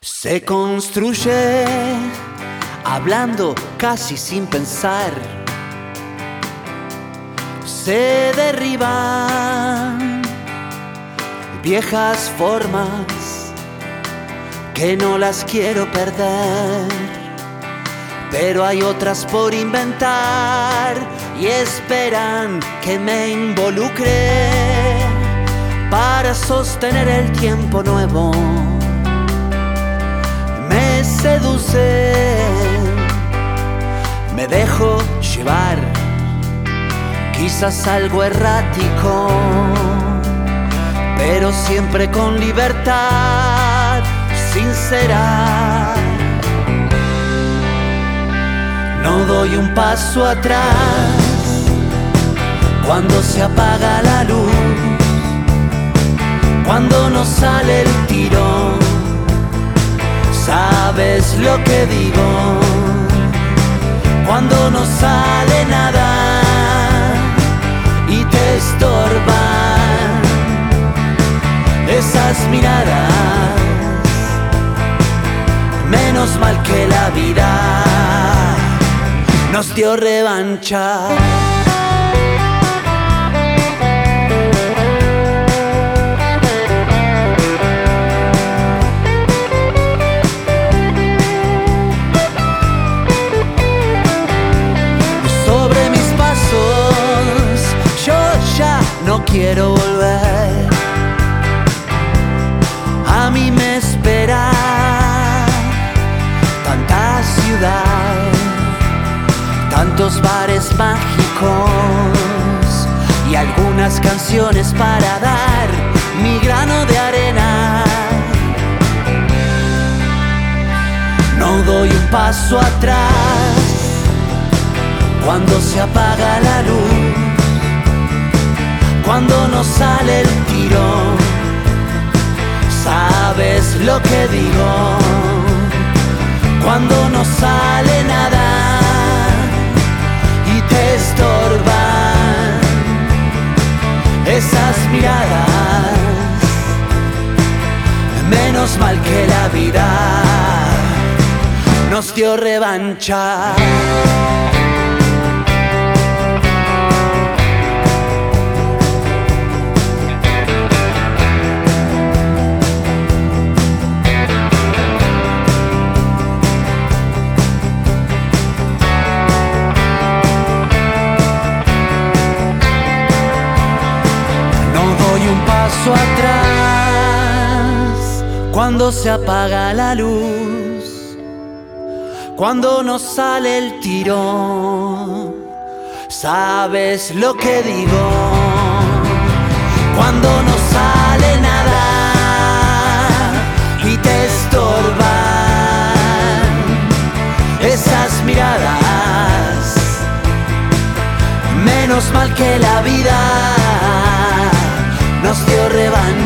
Se construye hablando casi sin pensar. Se derriban viejas formas que no las quiero perder. Pero hay otras por inventar y esperan que me involucre para sostener el tiempo nuevo seduce, me dejo llevar, quizás algo errático, pero siempre con libertad sincera. No doy un paso atrás cuando se apaga la luz, cuando no sale el tirón sabes lo que digo cuando no sale nada y te estorban esas miradas. Menos mal que la vida nos dio revancha. Quiero volver. A mí me espera tanta ciudad, tantos bares mágicos y algunas canciones para dar mi grano de arena. No doy un paso atrás cuando se apaga la luz cuando no sale el tiro. Sabes lo que digo cuando no sale nada y te estorban esas miradas. Menos mal que la vida nos dio revancha. Atrás cuando se apaga la luz, cuando no sale el tiro, sabes lo que digo, cuando no sale nada y te estorban esas miradas, menos mal que la vida nos dio revancha